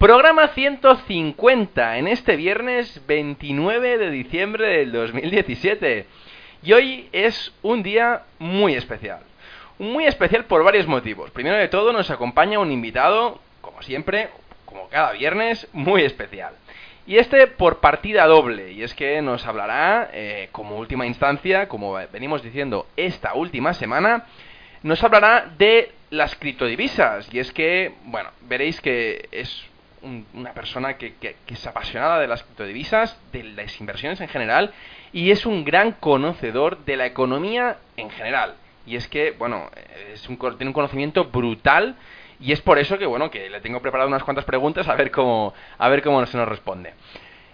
Programa 150 en este viernes 29 de diciembre del 2017. Y hoy es un día muy especial. Muy especial por varios motivos. Primero de todo nos acompaña un invitado, como siempre, como cada viernes, muy especial. Y este por partida doble, y es que nos hablará, eh, como última instancia, como venimos diciendo esta última semana, nos hablará de las criptodivisas. Y es que, bueno, veréis que es una persona que, que, es apasionada de las criptodivisas, de las inversiones en general, y es un gran conocedor de la economía en general. Y es que, bueno, es un, tiene un conocimiento brutal y es por eso que, bueno, que le tengo preparado unas cuantas preguntas a ver cómo, a ver cómo se nos responde.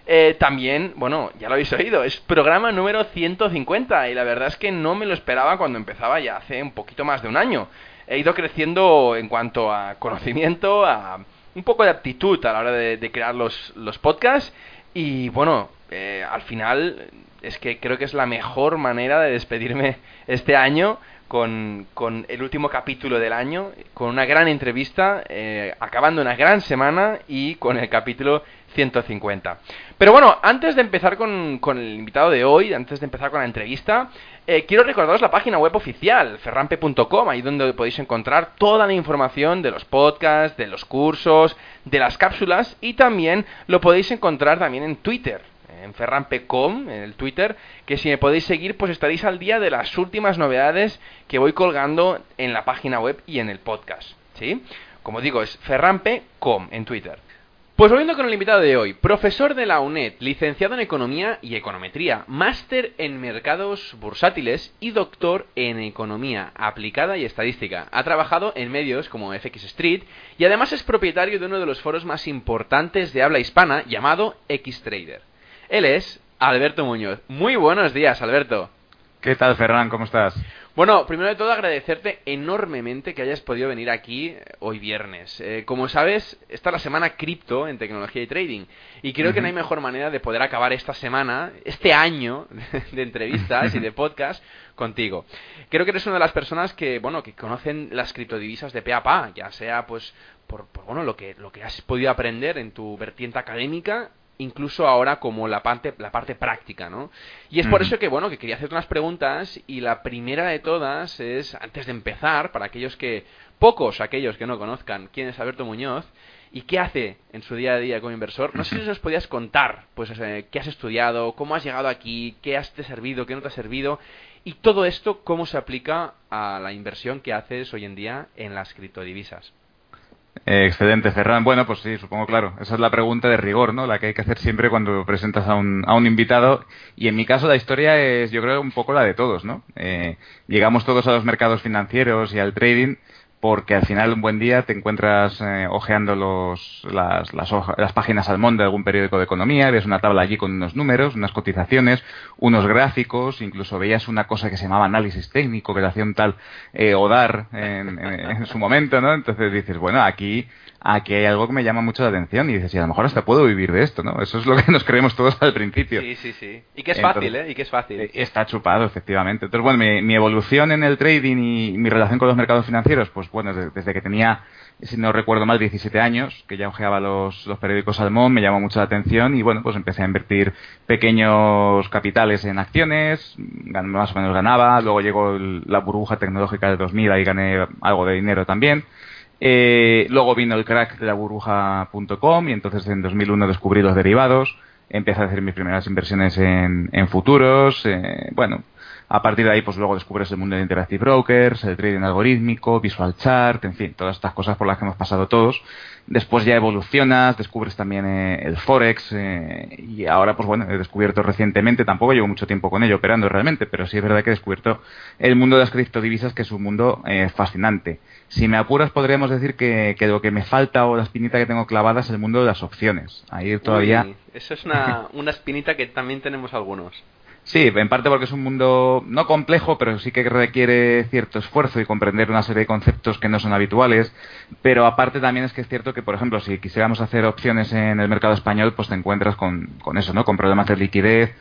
Eh, también, bueno, ya lo habéis oído, es programa número 150 y la verdad es que no me lo esperaba cuando empezaba ya hace un poquito más de un año. He ido creciendo en cuanto a conocimiento, a un poco de aptitud a la hora de, crear los, los, podcasts y bueno, eh, al final es que creo que es la mejor manera de despedirme este año con, con, el último capítulo del año, con una gran entrevista, eh, acabando una gran semana y con el capítulo 150. Pero bueno, antes de empezar con, el invitado de hoy, antes de empezar con la entrevista, eh, quiero recordaros la página web oficial, ferrampe.com, ahí donde podéis encontrar toda la información de los podcasts, de los cursos, de las cápsulas y también lo podéis encontrar también en Twitter en ferrampe.com, en el Twitter, que si me podéis seguir, pues estaréis al día de las últimas novedades que voy colgando en la página web y en el podcast, ¿sí? Como digo, es ferrampe.com en Twitter. Pues volviendo con el invitado de hoy, profesor de la UNED, licenciado en Economía y Econometría, máster en Mercados Bursátiles y doctor en Economía Aplicada y Estadística. Ha trabajado en medios como FX Street y además es propietario de uno de los foros más importantes de habla hispana llamado Xtrader. Él es Alberto Muñoz. Muy buenos días, Alberto. ¿Qué tal, Ferran? ¿Cómo estás? Bueno, primero de todo agradecerte enormemente que hayas podido venir aquí eh, hoy viernes. Eh, como sabes, esta es la semana cripto en tecnología y trading. Y creo que no hay mejor manera de poder acabar esta semana, este año de entrevistas y de podcast contigo. Creo que eres una de las personas que, bueno, que conocen las criptodivisas de pe a pa, ya sea pues por, por, bueno, lo que, lo que has podido aprender en tu vertiente académica incluso ahora como la parte, la parte práctica, ¿no? Y es por eso que, bueno, que quería hacerte unas preguntas y la primera de todas es, antes de empezar, para aquellos que, pocos aquellos que no conozcan quién es Alberto Muñoz y qué hace en su día a día como inversor, no sé si nos podías contar, pues, eh, qué has estudiado, cómo has llegado aquí, qué has te servido, qué no te ha servido y todo esto cómo se aplica a la inversión que haces hoy en día en las criptodivisas. Eh, excelente, Ferran. Bueno, pues sí, supongo, claro. Esa es la pregunta de rigor, ¿no? La que hay que hacer siempre cuando presentas a un, a un invitado. Y en mi caso la historia es, yo creo, un poco la de todos, ¿no? Eh, llegamos todos a los mercados financieros y al trading porque al final un buen día te encuentras eh, ojeando los, las, las, las, páginas al mundo de algún periódico de economía, ves una tabla allí con unos números, unas cotizaciones, unos gráficos, incluso veías una cosa que se llamaba análisis técnico que tal eh, Odar en, en, en, su momento, ¿no? Entonces dices, bueno, aquí aquí hay algo que me llama mucho la atención y dices, y a lo mejor hasta puedo vivir de esto, ¿no? Eso es lo que nos creemos todos al principio. Sí, sí, sí. Y que es fácil, ¿eh? Y que es fácil. Eh, está chupado, efectivamente. Entonces, bueno, mi, mi, evolución en el trading y mi relación con los mercados financieros, pues bueno, desde, desde que tenía, si no recuerdo mal, 17 años, que ya ojeaba los, los periódicos Salmón, me llamó mucho la atención y bueno, pues empecé a invertir pequeños capitales en acciones, más o menos ganaba, luego llegó el, la burbuja tecnológica del 2000, ahí gané algo de dinero también. Eh, luego vino el crack de la burbuja.com y entonces en 2001 descubrí los derivados, empecé a hacer mis primeras inversiones en, futuros, eh, bueno, A partir de ahí, pues luego descubres el mundo de Interactive Brokers, el trading algorítmico, Visual Chart, en fin, todas estas cosas por las que hemos pasado todos. Después ya evolucionas, descubres también eh, el Forex eh, y ahora, pues bueno, he descubierto recientemente, tampoco llevo mucho tiempo con ello operando realmente, pero sí es verdad que he descubierto el mundo de las criptodivisas, que es un mundo eh, fascinante. Si me apuras, podríamos decir que, lo que me falta o la espinita que tengo clavada es el mundo de las opciones. Ahí todavía... eso es una, una espinita que también tenemos algunos. Sí, en parte porque es un mundo no complejo, pero sí que requiere cierto esfuerzo y comprender una serie de conceptos que no son habituales. Pero aparte también es que es cierto que, por ejemplo, si quisiéramos hacer opciones en el mercado español, pues te encuentras con, con eso, ¿no? Con problemas de liquidez,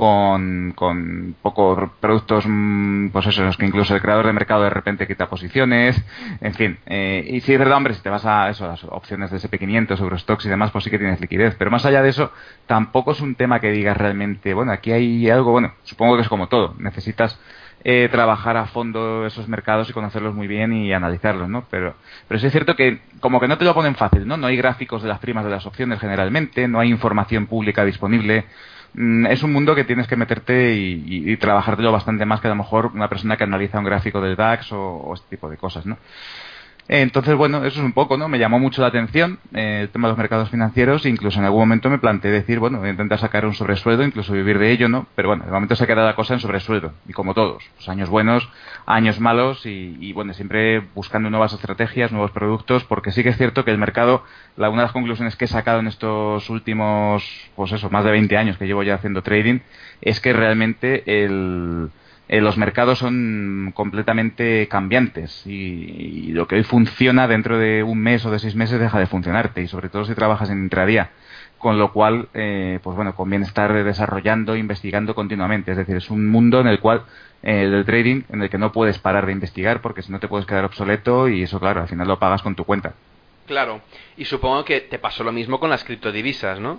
con, con pocos productos, mm, pues eso, los que incluso el creador de mercado de repente quita posiciones, en fin. Eh, y si es verdad, hombre, si te vas a eso, las opciones de SP500, Eurostox y demás, pues sí que tienes liquidez. Pero más allá de eso, tampoco es un tema que digas realmente, bueno, aquí hay algo, bueno, supongo que es como todo, necesitas eh, trabajar a fondo esos mercados y conocerlos muy bien y analizarlos, ¿no? Pero, pero sí es cierto que como que no te lo ponen fácil, ¿no? No hay gráficos de las primas de las opciones generalmente, no hay información pública disponible. Mm, es un mundo que tienes que meterte y, y, trabajártelo bastante más que a lo mejor una persona que analiza un gráfico del DAX o, o este tipo de cosas, ¿no? Entonces, bueno, eso es un poco, ¿no? Me llamó mucho la atención eh, el tema de los mercados financieros. Incluso en algún momento me planteé decir, bueno, intentar sacar un sobresueldo, incluso vivir de ello, ¿no? Pero bueno, de momento se ha quedado la cosa en sobresueldo. Y como todos, pues años buenos, años malos y, bueno, siempre buscando nuevas estrategias, nuevos productos, porque sí que es cierto que el mercado, la, una de las conclusiones que he sacado en estos últimos, pues eso, más de 20 años que llevo ya haciendo trading, es que realmente el eh, los mercados son completamente cambiantes y, lo que hoy funciona dentro de un mes o de seis meses deja de funcionarte y sobre todo si trabajas en intradía con lo cual eh, pues bueno conviene estar desarrollando investigando continuamente. Es decir es un mundo en el cual eh, el trading en el que no puedes parar de investigar porque si no te puedes quedar obsoleto y eso claro al final lo pagas con tu cuenta. Claro. Y supongo que te pasó lo mismo con las criptodivisas no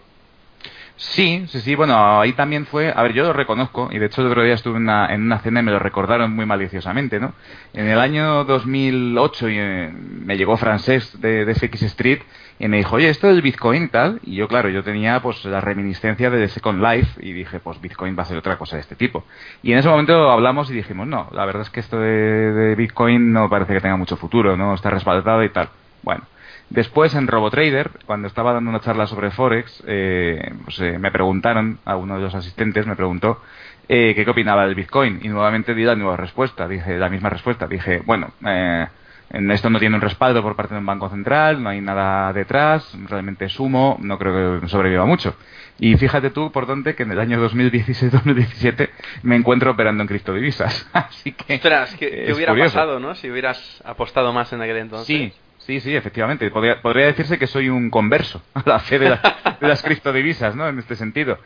Sí, sí, sí, bueno, ahí también fue, a ver, yo lo reconozco, y de hecho el otro día estuve en una, en una cena y me lo recordaron muy maliciosamente, ¿no? En el año 2008 y, eh, me llegó francés de, de, Street y me dijo, oye, esto del Bitcoin tal, y yo, claro, yo tenía pues la reminiscencia de Second Life y dije, pues Bitcoin va a ser otra cosa de este tipo. Y en ese momento hablamos y dijimos, no, la verdad es que esto de, de Bitcoin no parece que tenga mucho futuro, ¿no? Está respaldado y tal. Bueno, Después en RoboTrader, cuando estaba dando una charla sobre Forex, eh, pues, eh, me preguntaron, a uno de los asistentes me preguntó eh, qué opinaba del Bitcoin y nuevamente di la nueva respuesta, dije la misma respuesta, dije, bueno, eh, esto no tiene un respaldo por parte de un banco central, no hay nada detrás, realmente es humo, no creo que sobreviva mucho. Y fíjate tú, por dónde, que en el año 2016-2017 me encuentro operando en criptodivisas. Así que. Ostras, ¿qué, hubiera pasado, no? Si hubieras apostado más en aquel entonces. Sí, Sí, sí, efectivamente. Podría, decirse que soy un converso a la fe de, las criptodivisas, ¿no? En este sentido.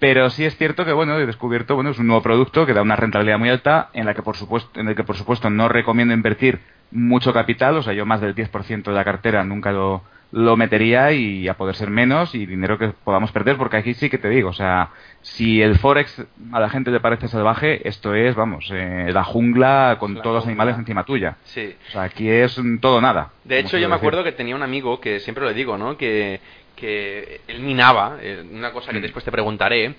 Pero sí es cierto que, bueno, he descubierto, bueno, es un nuevo producto que da una rentabilidad muy alta, en la que, por supuesto, en el que, por supuesto, no recomiendo invertir mucho capital, o sea, yo más del 10% de la cartera nunca lo, lo metería y a poder ser menos y dinero que podamos perder, porque aquí sí que te digo, o sea, si el Forex a la gente le parece salvaje, esto es, vamos, eh, la jungla con todos los animales encima tuya. Sí. O sea, aquí es todo nada. De hecho, yo me acuerdo que tenía un amigo que siempre le digo, ¿no? Que, que él minaba, eh, una cosa que mm. después te preguntaré,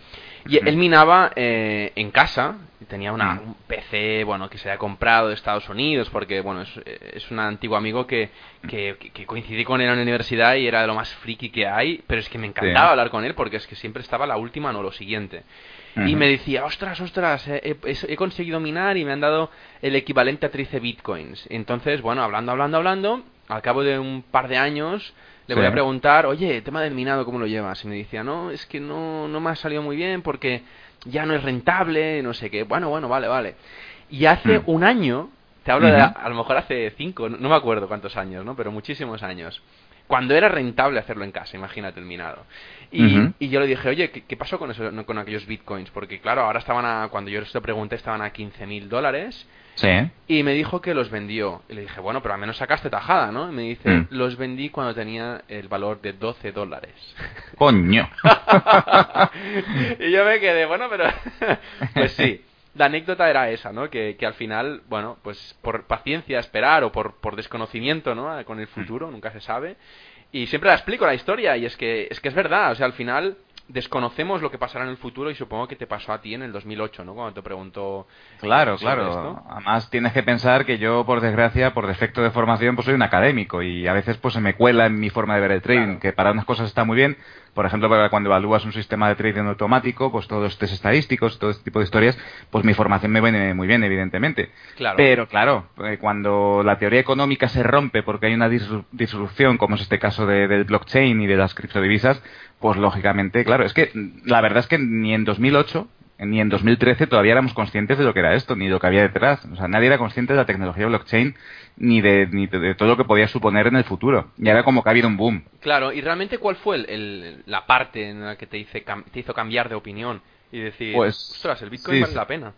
y él minaba eh, en casa, tenía una, un PC, bueno, que se había comprado de Estados Unidos, porque, bueno, es, es un antiguo amigo que, que, coincidí con él en la universidad y era de lo más friki que hay, pero es que me encantaba hablar con él porque es que siempre estaba la última, no lo siguiente. Y me decía, ostras, ostras, he, he, conseguido minar y me han dado el equivalente a 13 bitcoins. Entonces, bueno, hablando, hablando, hablando, al cabo de un par de años le voy a preguntar, oye, tema del minado, ¿cómo lo llevas? Y me decía, no, es que no, no me ha salido muy bien porque ya no es rentable, no sé qué. Bueno, bueno, vale, vale. Y hace hmm. un año, te hablo de a, lo mejor hace cinco, no, me acuerdo cuántos años, ¿no? Pero muchísimos años. Cuando era rentable hacerlo en casa, imagínate el minado. Y, y yo le dije, oye, ¿qué, pasó con, eso, con aquellos bitcoins? Porque claro, ahora estaban a, cuando yo les lo pregunté, estaban a 15 mil dólares y me dijo que los vendió. Y le dije, bueno, pero al menos sacaste tajada, ¿no? Y me dice, mm. los vendí cuando tenía el valor de 12 dólares. Coño. y yo me quedé, bueno, pero... pues sí. La anécdota era esa, ¿no? Que, que, al final, bueno, pues por paciencia esperar o por, por desconocimiento, ¿no? Con el futuro, nunca se sabe. Y siempre la explico la historia y es que es que es verdad, o sea, al final desconocemos lo que pasará en el futuro y supongo que te pasó a ti en el 2008, ¿no? Cuando te preguntó. Claro, claro. Además tienes que pensar que yo, por desgracia, por defecto de formación, pues soy un académico y a veces pues se me cuela en mi forma de ver el trading, que para unas cosas está muy bien. Por ejemplo, cuando evalúas un sistema de trading automático, pues todos estos estadísticos, todo este tipo de historias, pues mi formación me viene muy bien, evidentemente. Claro. Pero claro, eh, cuando la teoría económica se rompe porque hay una disrupción, como es este caso del blockchain y de las criptodivisas, pues lógicamente, claro, es que la verdad es que ni en 2008 ni en 2013 todavía éramos conscientes de lo que era esto, ni de lo que había detrás. O sea, nadie era consciente de la tecnología blockchain ni de, ni de, todo lo que podía suponer en el futuro. Y ahora como que ha habido un boom. Claro, y realmente cuál fue el, la parte en la que te, te hizo cambiar de opinión y decir, pues, ostras, el Bitcoin vale la pena.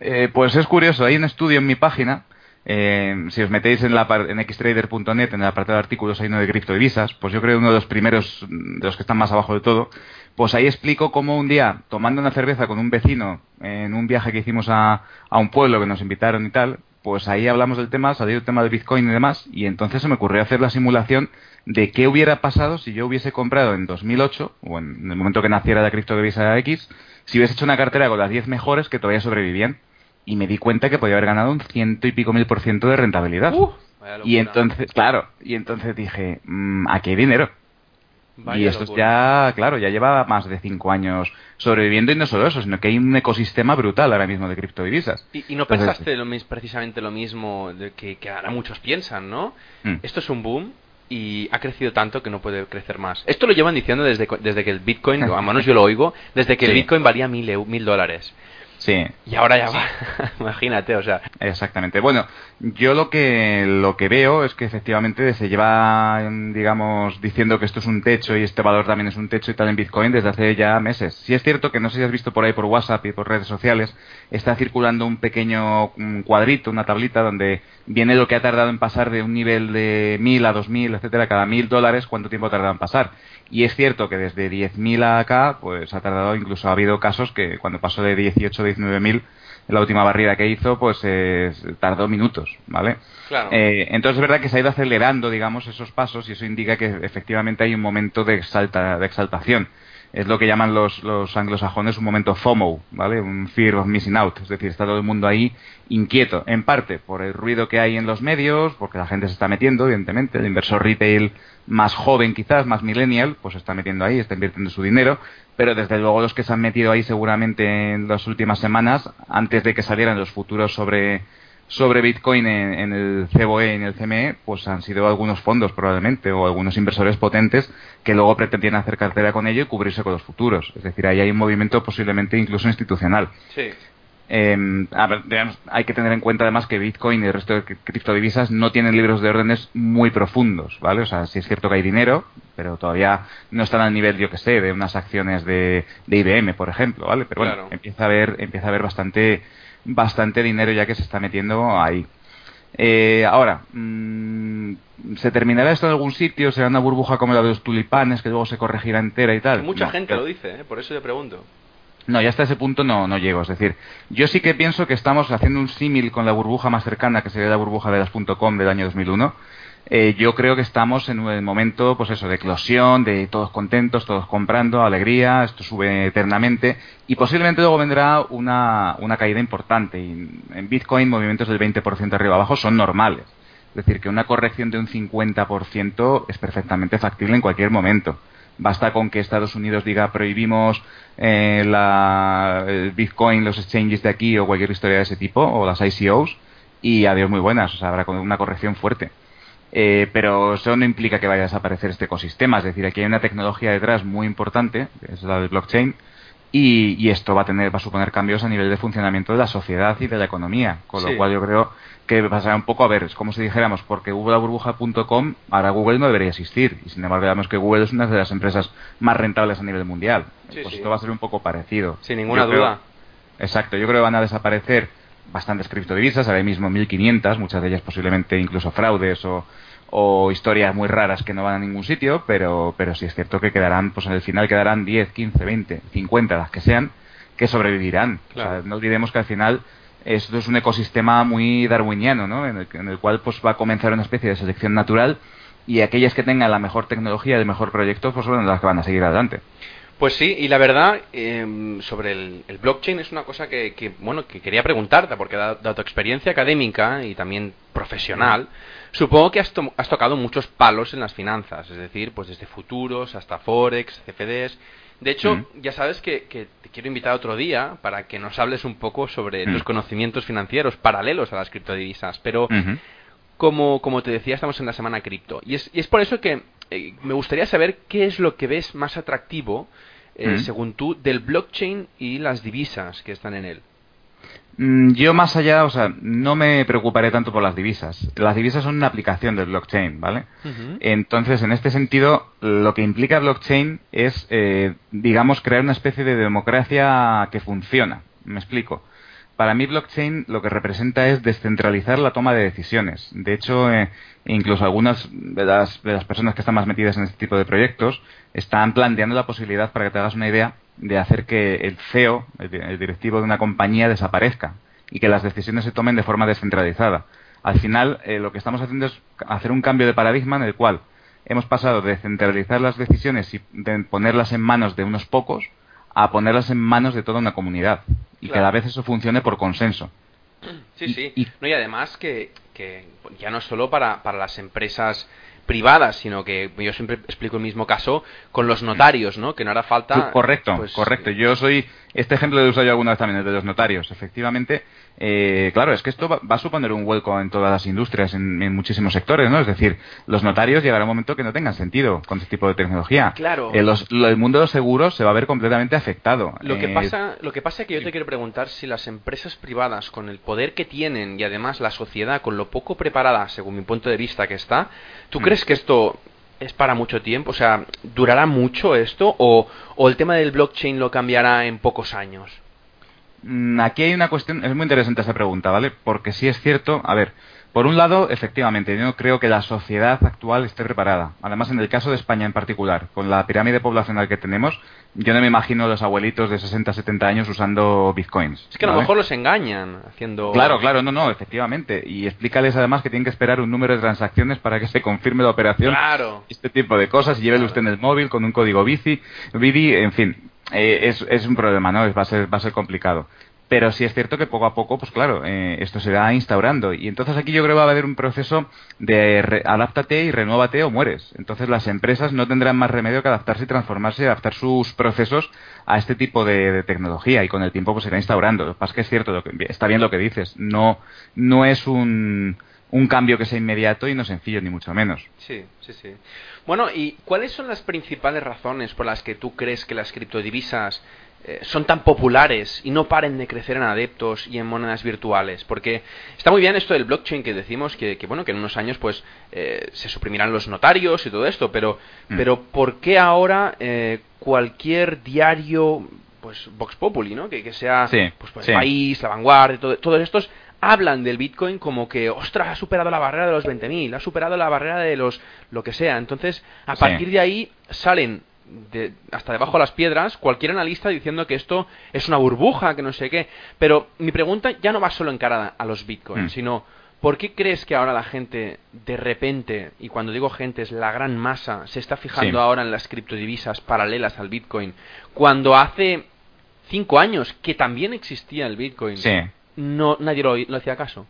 Eh, pues es curioso, hay un estudio en mi página eh, si os metéis en, la, en xtrader.net, en el apartado de artículos, hay uno de criptodivisas, pues yo creo uno de los primeros, de los que están más abajo de todo, pues ahí explico cómo un día, tomando una cerveza con un vecino en un viaje que hicimos a, a un pueblo que nos invitaron y tal, pues ahí hablamos del tema, salió el tema de Bitcoin y demás, y entonces se me ocurrió hacer la simulación de qué hubiera pasado si yo hubiese comprado en 2008, o en el momento que naciera la criptodivisa X, si hubiese hecho una cartera con las 10 mejores que todavía sobrevivían y me di cuenta que podía haber ganado un ciento y pico mil por ciento de rentabilidad. Uh, y entonces, claro, y entonces dije, mmm, aquí hay dinero. y esto ya, claro, ya lleva más de cinco años sobreviviendo y no solo eso, sino que hay un ecosistema brutal ahora mismo de criptodivisas. ¿Y, no pensaste lo, precisamente lo mismo de que, ahora muchos piensan, no? Mm. Esto es un boom y ha crecido tanto que no puede crecer más. Esto lo llevan diciendo desde, desde que el Bitcoin, a menos yo lo oigo, desde que el Bitcoin valía mil, mil dólares. Sí. Y ahora ya va. Imagínate, o sea. Exactamente. Bueno, yo lo que lo que veo es que efectivamente se lleva, digamos, diciendo que esto es un techo y este valor también es un techo y tal en Bitcoin desde hace ya meses. Sí es cierto que no sé si has visto por ahí por WhatsApp y por redes sociales, está circulando un pequeño cuadrito, una tablita donde viene lo que ha tardado en pasar de un nivel de mil a dos mil, etcétera, cada mil dólares, cuánto tiempo ha tardado en pasar. Y es cierto que desde 10.000 a acá, pues ha tardado, incluso ha habido casos que cuando pasó de 18 a 19.000, la última barrida que hizo, pues eh, tardó minutos, ¿vale? Claro. Eh, entonces es verdad que se ha ido acelerando, digamos, esos pasos y eso indica que efectivamente hay un momento de, exalta, de exaltación es lo que llaman los, los anglosajones un momento FOMO, ¿vale? Un fear of missing out, es decir, está todo el mundo ahí inquieto, en parte por el ruido que hay en los medios, porque la gente se está metiendo, evidentemente, el inversor retail más joven quizás, más millennial, pues se está metiendo ahí, está invirtiendo su dinero, pero desde luego los que se han metido ahí seguramente en las últimas semanas, antes de que salieran los futuros sobre sobre Bitcoin en, el CBOE y en el CME, pues han sido algunos fondos probablemente o algunos inversores potentes que luego pretendían hacer cartera con ello y cubrirse con los futuros. Es decir, ahí hay un movimiento posiblemente incluso institucional. Sí. Em, hay que tener en cuenta además que Bitcoin y el resto de criptodivisas no tienen libros de órdenes muy profundos, ¿vale? O sea, sí es cierto que hay dinero, pero todavía no están al nivel, yo que sé, de unas acciones de, IBM, por ejemplo, ¿vale? Pero bueno, empieza a haber, empieza a haber bastante bastante dinero ya que se está metiendo ahí. Eh, ahora, mm, ¿se terminará esto en algún sitio? ¿Será una burbuja como la de los tulipanes que luego se corregirá entera y tal? Mucha gente lo dice, ¿eh? por eso te pregunto. No, ya hasta ese punto no, no llego. Es decir, yo sí que pienso que estamos haciendo un símil con la burbuja más cercana, que sería la burbuja de las .com del año 2001, eh, yo creo que estamos en un momento, pues eso, de eclosión, de todos contentos, todos comprando, alegría, esto sube eternamente y posiblemente luego vendrá una, una caída importante. Y en Bitcoin movimientos del 20% arriba abajo son normales. Es decir, que una corrección de un 50% es perfectamente factible en cualquier momento. Basta con que Estados Unidos diga prohibimos eh, la, el Bitcoin, los exchanges de aquí o cualquier historia de ese tipo, o las ICOs, y adiós muy buenas. O sea, habrá una corrección fuerte. Eh, pero eso no implica que vaya a desaparecer este ecosistema. Es decir, aquí hay una tecnología detrás muy importante, que es la del blockchain, y, esto va a tener, va a suponer cambios a nivel de funcionamiento de la sociedad y de la economía. Con lo cual yo creo que pasará un poco a ver, es como si dijéramos, porque Google burbuja.com, ahora Google no debería existir. Y sin embargo, digamos que Google es una de las empresas más rentables a nivel mundial. pues esto va a ser un poco parecido. Sin ninguna duda. exacto, yo creo que van a desaparecer bastantes criptodivisas, ahora mismo 1500, muchas de ellas posiblemente incluso fraudes o, historias muy raras que no van a ningún sitio, pero, pero sí es cierto que quedarán, pues en el final quedarán 10, 15, 20, 50, las que sean, que sobrevivirán. no olvidemos que al final esto es un ecosistema muy darwiniano, ¿no? En el, cual pues va a comenzar una especie de selección natural y aquellas que tengan la mejor tecnología, el mejor proyecto, pues son las que van a seguir adelante. Pues sí, y la verdad, em, sobre el, blockchain es una cosa que, bueno, que quería preguntarte, porque dado tu experiencia académica y también profesional, supongo que has, has, tocado muchos palos en las finanzas, es decir, pues desde futuros hasta forex, CFDs. De hecho, ya sabes que, te quiero invitar otro día para que nos hables un poco sobre los conocimientos financieros paralelos a las criptodivisas, pero como, como te decía, estamos en la semana cripto. Y es, y es por eso que eh, me gustaría saber qué es lo que ves más atractivo eh, según tú, del blockchain y las divisas que están en él? Mm, yo más allá, o sea, no me preocuparé tanto por las divisas. Las divisas son una aplicación del blockchain, ¿vale? Entonces, en este sentido, lo que implica blockchain es, eh, digamos, crear una especie de democracia que funciona. Me explico. Para mí, blockchain lo que representa es descentralizar la toma de decisiones. De hecho, eh, incluso algunas de las, de las personas que están más metidas en este tipo de proyectos están planteando la posibilidad, para que te hagas una idea, de hacer que el CEO, el, directivo de una compañía, desaparezca y que las decisiones se tomen de forma descentralizada. Al final, eh, lo que estamos haciendo es hacer un cambio de paradigma en el cual hemos pasado de centralizar las decisiones y de ponerlas en manos de unos pocos a ponerlas en manos de toda una comunidad y que a la vez eso funcione por consenso. Sí, sí. Y, no, y además que, que ya no es solo para, para las empresas privadas, sino que yo siempre explico el mismo caso con los notarios, ¿no? Que no hará falta. Correcto, pues, correcto. Yo soy este ejemplo lo he usado yo alguna vez también, el de los notarios. Efectivamente, eh, claro, es que esto va, a suponer un vuelco en todas las industrias, en, muchísimos sectores, ¿no? Es decir, los notarios llegará un momento que no tengan sentido con este tipo de tecnología. Claro. Eh, el mundo de los seguros se va a ver completamente afectado. Lo que, eh, pasa, lo que pasa es que yo te quiero preguntar si las empresas privadas, con el poder que tienen y además la sociedad, con lo poco preparada, según mi punto de vista que está, ¿tú mm. crees que esto es para mucho tiempo? O sea, ¿durará mucho esto o, o el tema del blockchain lo cambiará en pocos años? Mm, aquí hay una cuestión, es muy interesante esa pregunta, ¿vale? Porque si es cierto, a ver, por un lado, efectivamente, yo creo que la sociedad actual esté preparada. Además, en el caso de España en particular, con la pirámide poblacional que tenemos, yo no me imagino los abuelitos de 60, 70 años usando bitcoins. Es que a lo mejor los engañan haciendo. Claro, claro, no, no, efectivamente. Y explícales además que tienen que esperar un número de transacciones para que se confirme la operación. Claro. Este tipo de cosas. Y llévele usted en el móvil con un código bici, BIDI, en fin. Eh, es, es un problema, ¿no? Va a ser, va a ser complicado. Pero sí es cierto que poco a poco, pues claro, eh, esto se va instaurando. Y entonces aquí yo creo que va a haber un proceso de adáptate y renóvate o mueres. Entonces las empresas no tendrán más remedio que adaptarse y transformarse y adaptar sus procesos a este tipo de, tecnología. Y con el tiempo pues se irá instaurando. Lo que pasa es que es cierto, lo que, está bien lo que dices. No, no es un, un cambio que sea inmediato y no sencillo, ni mucho menos. Sí, sí, sí. Bueno, ¿y cuáles son las principales razones por las que tú crees que las criptodivisas eh, son tan populares y no paren de crecer en adeptos y en monedas virtuales porque está muy bien esto del blockchain que decimos que, bueno que en unos años pues eh, se suprimirán los notarios y todo esto pero mm. pero por qué ahora eh, cualquier diario pues Vox Populi no que, sea pues, pues país la vanguardia todo, todos estos hablan del Bitcoin como que, ostras, ha superado la barrera de los 20.000, ha superado la barrera de los lo que sea. Entonces, a partir de ahí salen hasta debajo de las piedras cualquier analista diciendo que esto es una burbuja, que no sé qué. Pero mi pregunta ya no va solo encarada a los bitcoins, mm. sino ¿por qué crees que ahora la gente de repente, y cuando digo gente es la gran masa, se está fijando ahora en las criptodivisas paralelas al bitcoin, cuando hace cinco años que también existía el bitcoin, no nadie lo, lo hacía caso?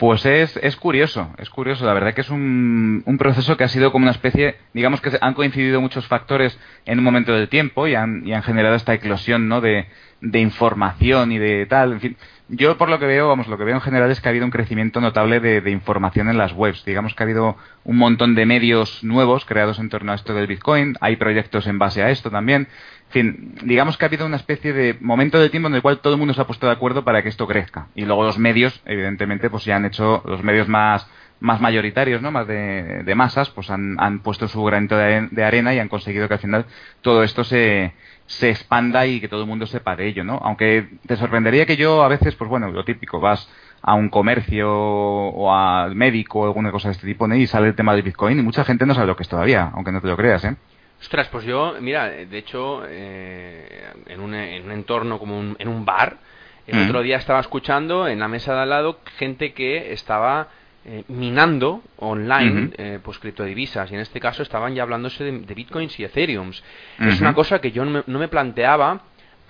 Pues es, es curioso, es curioso. La verdad que es un, un, proceso que ha sido como una especie, digamos que han coincidido muchos factores en un momento del tiempo y han, y han generado esta eclosión, ¿no? De, de información y de tal, en fin. Yo por lo que veo, vamos, lo que veo en general es que ha habido un crecimiento notable de, de, información en las webs. Digamos que ha habido un montón de medios nuevos creados en torno a esto del Bitcoin. Hay proyectos en base a esto también. Fin, digamos que ha habido una especie de momento de tiempo en el cual todo el mundo se ha puesto de acuerdo para que esto crezca. Y luego los medios, evidentemente, pues ya han hecho, los medios más, más mayoritarios, ¿no? Más de, de masas, pues han, han, puesto su granito de, arena y han conseguido que al final todo esto se, se expanda y que todo el mundo sepa de ello, ¿no? Aunque te sorprendería que yo a veces, pues bueno, lo típico, vas a un comercio o al médico o alguna cosa de este tipo y sale el tema del Bitcoin y mucha gente no sabe lo que es todavía, aunque no te lo creas, ¿eh? Ostras, pues yo, mira, de hecho, eh, en, un, en, un, entorno como en un bar, el mm. otro día estaba escuchando en la mesa de al lado gente que estaba eh, minando online eh, pues criptodivisas y en este caso estaban ya hablándose de, bitcoins y ethereums. Es una cosa que yo no me, planteaba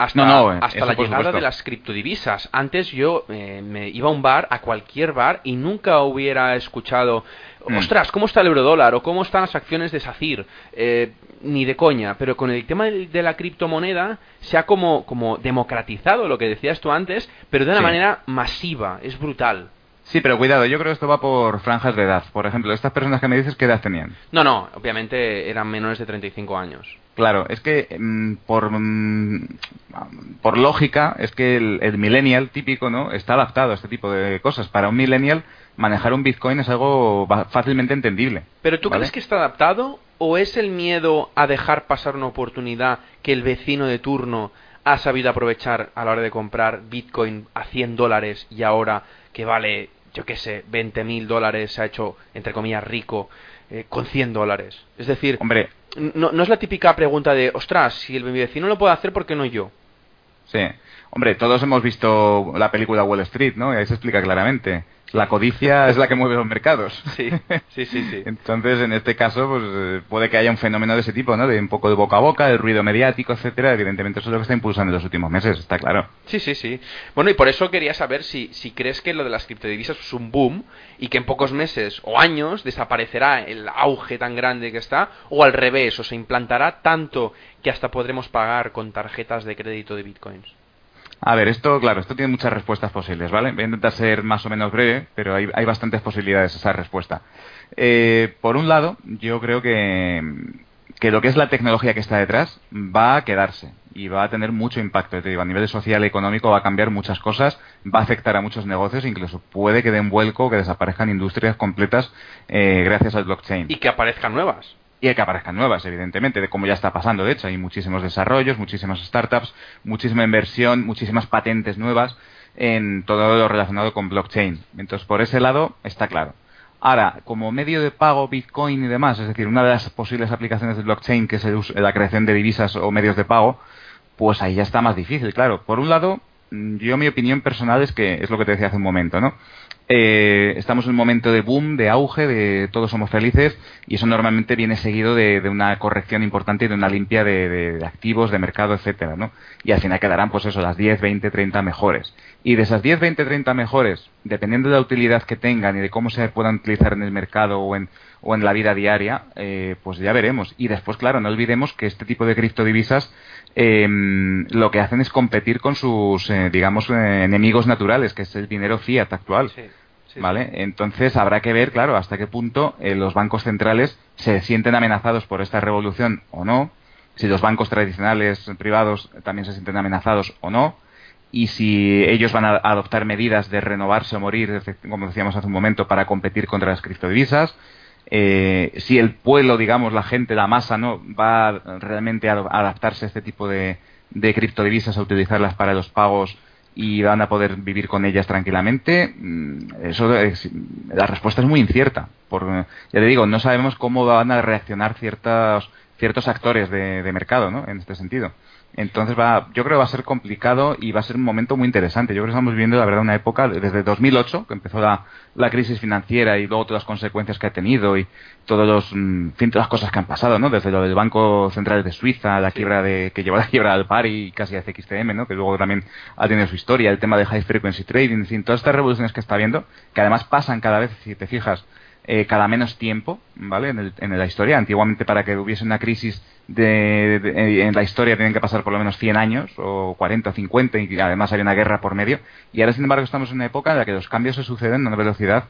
hasta, hasta la llegada de las criptodivisas. Antes yo me iba a un bar, a cualquier bar, y nunca hubiera escuchado Mm. ostras, ¿cómo está el eurodólar? o cómo están las acciones de SACIR? Eh, ni de coña, pero con el tema de, la criptomoneda se ha como, como democratizado lo que decías tú antes, pero de una manera masiva, es brutal. Sí, pero cuidado, yo creo que esto va por franjas de edad. Por ejemplo, estas personas que me dices, ¿qué edad tenían? No, no, obviamente eran menores de 35 años. Claro, es que mm, por, mm, por lógica, es que el, el, millennial típico, ¿no? Está adaptado a este tipo de cosas. Para un millennial, manejar un Bitcoin es algo fácilmente entendible. ¿Pero tú crees que está adaptado o es el miedo a dejar pasar una oportunidad que el vecino de turno ha sabido aprovechar a la hora de comprar Bitcoin a 100 dólares y ahora que vale, yo qué sé, 20 mil dólares se ha hecho, entre comillas, rico eh, con 100 dólares? Es decir, hombre, no, no es la típica pregunta de, ostras, si el vecino lo puede hacer, ¿por qué no yo? Sí. Hombre, todos hemos visto la película Wall Street, ¿no? Y ahí se explica claramente la codicia es la que mueve los mercados. Sí, sí, sí, sí. Entonces, en este caso, pues eh, puede que haya un fenómeno de ese tipo, ¿no? De un poco de boca a boca, el ruido mediático, etcétera. Evidentemente, eso es lo que está impulsando en los últimos meses, está claro. Sí, sí, sí. Bueno, y por eso quería saber si, si crees que lo de las criptodivisas es un boom y que en pocos meses o años desaparecerá el auge tan grande que está, o al revés, o se implantará tanto que hasta podremos pagar con tarjetas de crédito de bitcoins. A ver, esto, claro, esto tiene muchas respuestas posibles, ¿vale? Voy a intentar ser más o menos breve, pero hay, hay bastantes posibilidades a esa respuesta. Eh, por un lado, yo creo que, que lo que es la tecnología que está detrás va a quedarse y va a tener mucho impacto. A nivel social y económico va a cambiar muchas cosas, va a afectar a muchos negocios, incluso puede que den vuelco, que desaparezcan industrias completas eh, gracias al blockchain. Y que aparezcan nuevas y que aparezcan nuevas, evidentemente, de como ya está pasando. De hecho, hay muchísimos desarrollos, muchísimas startups, muchísima inversión, muchísimas patentes nuevas en todo lo relacionado con blockchain. Entonces, por ese lado, está claro. Ahora, como medio de pago, Bitcoin y demás, es decir, una de las posibles aplicaciones de blockchain, que es la creación de divisas o medios de pago, pues ahí ya está más difícil, claro. Por un lado, mm, yo mi opinión personal es que es lo que te decía hace un momento, ¿no? Eh, estamos en un momento de boom, de auge, de todos somos felices y eso normalmente viene seguido de, una corrección importante y de una limpia de, activos, de mercado, etcétera, ¿no? Y al final quedarán, pues eso, las 10, 20, 30 mejores. Y de esas 10, 20, 30 mejores, dependiendo de la utilidad que tengan y de cómo se puedan utilizar en el mercado o en, o en la vida diaria, eh, pues ya veremos. Y después, claro, no olvidemos que este tipo de criptodivisas em, lo que hacen es competir con sus, eh, digamos, enemigos naturales, que es el dinero fiat actual. ¿Vale? Entonces habrá que ver, claro, hasta qué punto eh, los bancos centrales se sienten amenazados por esta revolución o no, si los bancos tradicionales privados también se sienten amenazados o no, y si ellos van a adoptar medidas de renovarse o morir, como decíamos hace un momento, para competir contra las criptodivisas, eh, si el pueblo, digamos, la gente, la masa, no va realmente a adaptarse a este tipo de, de criptodivisas, a utilizarlas para los pagos y van a poder vivir con ellas tranquilamente, mm, eso es, la respuesta es muy incierta. Por, ya te digo, no sabemos cómo van a reaccionar ciertos, ciertos actores de, de mercado ¿no? en este sentido. Entonces va, yo creo que va a ser complicado y va a ser un momento muy interesante. Yo creo que estamos viviendo, la verdad, una época desde 2008, que empezó la, la crisis financiera y luego todas las consecuencias que ha tenido y todos los, mm, fin, todas las cosas que han pasado, ¿no? Desde lo del Banco Central de Suiza, la quiebra de, que llevó a la quiebra del PAR y casi a CXTM, ¿no? Que luego también ha tenido su historia, el tema de High Frequency Trading, en fin, todas estas revoluciones que está viendo, que además pasan cada vez, si te fijas, eh, cada menos tiempo, ¿vale? En, el, en, la historia. Antiguamente, para que hubiese una crisis de, eh, en la historia, tienen que pasar por lo menos 100 años, o 40 o 50, y además hay una guerra por medio. Y ahora, sin embargo, estamos en una época en la que los cambios se suceden a una velocidad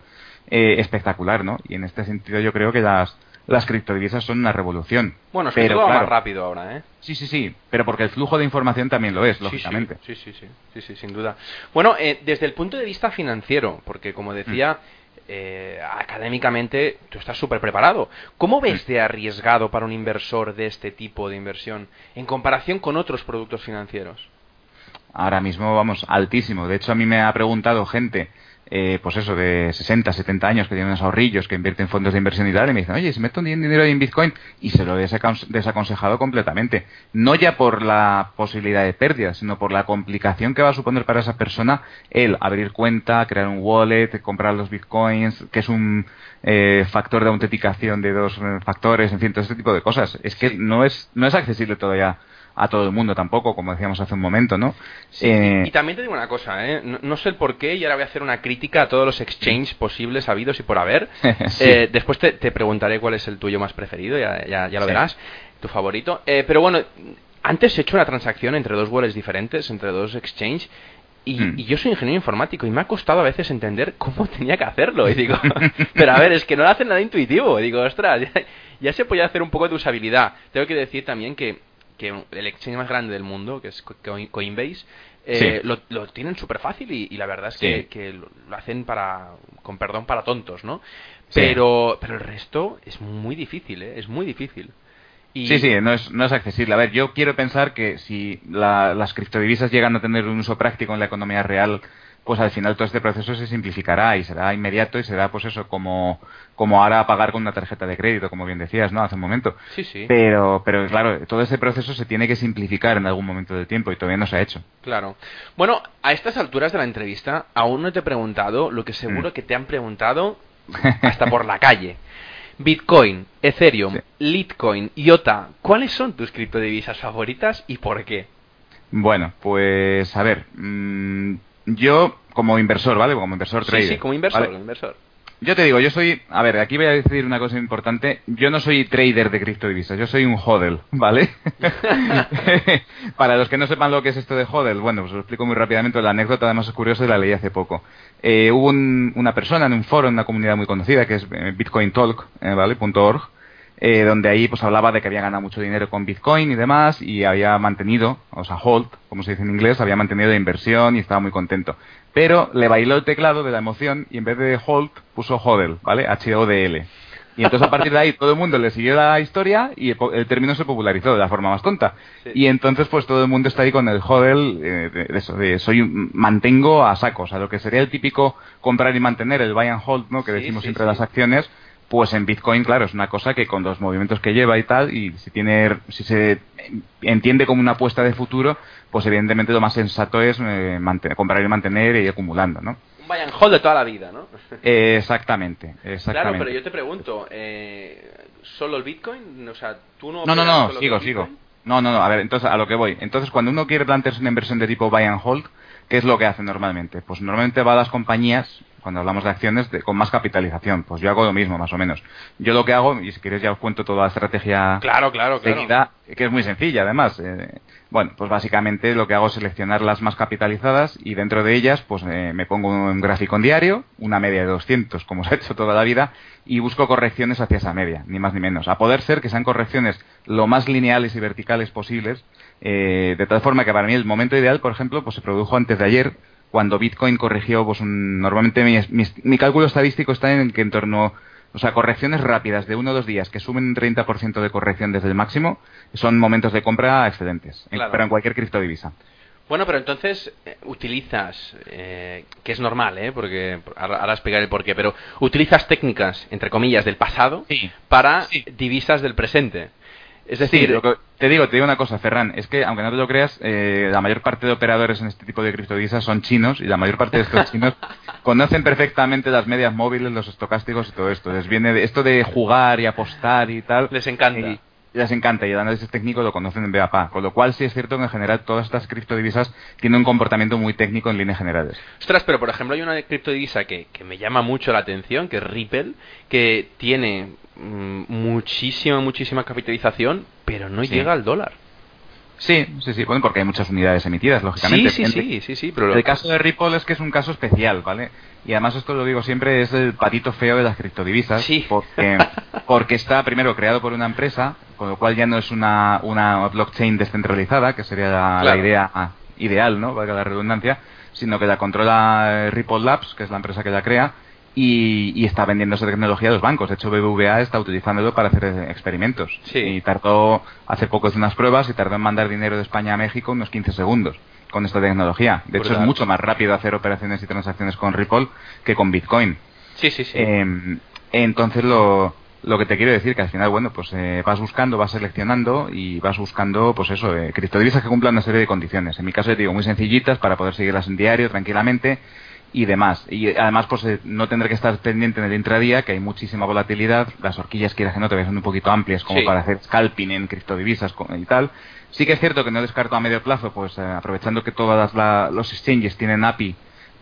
eh, espectacular, ¿no? Y en este sentido, yo creo que las, las criptodivisas son una revolución. Bueno, es que pero, todo más rápido ahora, ¿eh? Sí, sí, sí, pero porque el flujo de información también lo es, lógicamente. Sí, sí, sí, sí, sí, sin duda. Bueno, eh, desde el punto de vista financiero, porque como decía, mm. Eh, académicamente tú estás súper preparado. ¿Cómo ves de arriesgado para un inversor de este tipo de inversión en comparación con otros productos financieros? Ahora mismo vamos altísimo. De hecho, a mí me ha preguntado gente eh, pues eso, de 60, 70 años que tienen unos ahorrillos, que invierten en fondos de inversión y tal, y me dicen, oye, si meto un dinero en Bitcoin, y se lo he desaconsejado completamente. No ya por la posibilidad de pérdida, sino por la complicación que va a suponer para esa persona el abrir cuenta, crear un wallet, comprar los Bitcoins, que es un eh, factor de autenticación de dos eh, factores, en fin, todo este tipo de cosas. Es que no es, no es accesible todavía a todo el mundo tampoco, como decíamos hace un momento, ¿no? Eh, y también te digo una cosa, ¿eh? No, sé el por qué y ahora voy a hacer una crítica a todos los exchanges posibles, habidos y por haber. Eh, después te, preguntaré cuál es el tuyo más preferido, ya, ya, lo verás, tu favorito. pero bueno, antes he hecho una transacción entre dos wallets diferentes, entre dos exchanges, hmm. y, yo soy ingeniero informático y me ha costado a veces entender cómo tenía que hacerlo. Y digo, pero a ver, es que no lo hacen nada intuitivo. Y digo, ostras, ya, ya, se puede hacer un poco de usabilidad. Tengo que decir también que que el exchange más grande del mundo, que es Coinbase, eh, lo, tienen súper fácil y, la verdad es que, lo hacen para, con perdón, para tontos, ¿no? Pero, pero el resto es muy difícil, ¿eh? Es muy difícil. Sí, sí, no es, no es accesible. A ver, yo quiero pensar que si las criptodivisas llegan a tener un uso práctico en la economía real pues al final todo este proceso se simplificará y será inmediato y será pues eso como, como ahora pagar con una tarjeta de crédito, como bien decías, ¿no? Hace un momento. Sí, sí. Pero, pero claro, todo ese proceso se tiene que simplificar en algún momento del tiempo y todavía no se ha hecho. Claro. Bueno, a estas alturas de la entrevista aún no te he preguntado lo que seguro mm. que te han preguntado hasta por la calle. Bitcoin, Ethereum, Litecoin, IOTA, ¿cuáles son tus criptodivisas favoritas y por qué? Bueno, pues a ver, mmm, yo, como inversor, ¿vale? Como inversor trader. Sí, sí, como inversor, inversor. Yo te digo, yo soy, a ver, aquí voy a decir una cosa importante. Yo no soy trader de criptodivisas, yo soy un hodl, ¿vale? Para los que no sepan lo que es esto de hodl, bueno, pues os lo explico muy rápidamente. La anécdota además es curiosa y la leí hace poco. Eh, hubo una persona en un foro, en una comunidad muy conocida, que es eh, Bitcoin Talk, eh, ¿vale? .org, eh, donde ahí pues hablaba de que había ganado mucho dinero con Bitcoin y demás y había mantenido, o sea, hold, como se dice en inglés, había mantenido de inversión y estaba muy contento. Pero le bailó el teclado de la emoción y en vez de hold puso hodl, ¿vale? H-O-D-L. Y entonces a partir de ahí todo el mundo le siguió la historia y el, término se popularizó de la forma más tonta. Y entonces pues todo el mundo está ahí con el hodl, eh, de, eso, de soy mantengo a saco, o sea, lo que sería el típico comprar y mantener, el buy and hold, ¿no? Que decimos siempre las acciones, pues en Bitcoin, claro, es una cosa que con los movimientos que lleva y tal, y si tiene, si se entiende como una apuesta de futuro, pues evidentemente lo más sensato es eh, comprar y mantener y ir acumulando, ¿no? Un buy and hold de toda la vida, ¿no? exactamente, exactamente. Claro, pero yo te pregunto, eh, ¿solo el Bitcoin? O sea, ¿tú no... No, no, no, sigo, sigo. No, no, no, a ver, entonces a lo que voy. Entonces, cuando uno quiere plantearse una inversión de tipo buy and hold, ¿qué es lo que hace normalmente? Pues normalmente va a las compañías cuando hablamos de acciones con más capitalización. Pues yo hago lo mismo, más o menos. Yo lo que hago, y si quieres ya os cuento toda la estrategia claro, claro, seguida, que es muy sencilla además. Eh, bueno, pues básicamente lo que hago es seleccionar las más capitalizadas y dentro de ellas pues eh, me pongo un gráfico en diario, una media de 200 como se ha hecho toda la vida y busco correcciones hacia esa media, ni más ni menos. A poder ser que sean correcciones lo más lineales y verticales posibles, eh, de tal forma que para mí el momento ideal, por ejemplo, pues se produjo antes de ayer, cuando Bitcoin corrigió, pues normalmente mi, cálculo estadístico está en que en torno, o sea, correcciones rápidas de uno o dos días que sumen un 30% de corrección desde el máximo, son momentos de compra excelentes, pero en cualquier criptodivisa. Bueno, pero entonces eh, utilizas, eh, que es normal, ¿eh? porque ahora, explicaré el porqué, pero utilizas técnicas, entre comillas, del pasado para divisas del presente. Es decir, te digo, te digo una cosa, Ferran, es que aunque no te lo creas, eh, la mayor parte de operadores en este tipo de criptodivisas son chinos y la mayor parte de estos chinos conocen perfectamente las medias móviles, los estocásticos y todo esto. Les viene de esto de jugar y apostar y tal. Les encanta. Les encanta y el análisis técnico lo conocen en BAPA. Con lo cual sí es cierto que en general todas estas criptodivisas tienen un comportamiento muy técnico en líneas generales. Ostras, pero por ejemplo hay una criptodivisa que, que me llama mucho la atención, que es Ripple, que tiene Mm, muchísima, muchísima capitalización, pero no llega al dólar. Sí, sí, sí, bueno, porque hay muchas unidades emitidas, lógicamente. Sí, sí, sí, sí, pero... El caso de Ripple es que es un caso especial, ¿vale? Y además esto lo digo siempre, es el patito feo de las criptodivisas. Sí. Porque, porque está, primero, creado por una empresa, con lo cual ya no es una, una blockchain descentralizada, que sería la, idea ideal, ¿no? Valga la redundancia, sino que la controla Ripple Labs, que es la empresa que la crea, y, está vendiendo esa tecnología a los bancos. De hecho, BBVA está utilizándolo para hacer experimentos. Y tardó, hace poco hizo unas pruebas y tardó en mandar dinero de España a México unos 15 segundos. con esta tecnología. De hecho, es mucho más rápido hacer operaciones y transacciones con Ripple que con Bitcoin. Sí, sí, sí. Em, entonces, lo, lo que te quiero decir que al final, bueno, pues eh, vas buscando, vas seleccionando y vas buscando, pues eso, eh, criptodivisas que cumplan una serie de condiciones. En mi caso, te digo, muy sencillitas para poder seguirlas en diario tranquilamente y demás. Y además, pues eh, no tendré que estar pendiente en el intradía, que hay muchísima volatilidad. Las horquillas, quieras que no, te son un poquito amplias como para hacer scalping en criptodivisas y tal. Sí que es cierto que no descarto a medio plazo, pues eh, aprovechando que todos los exchanges tienen API,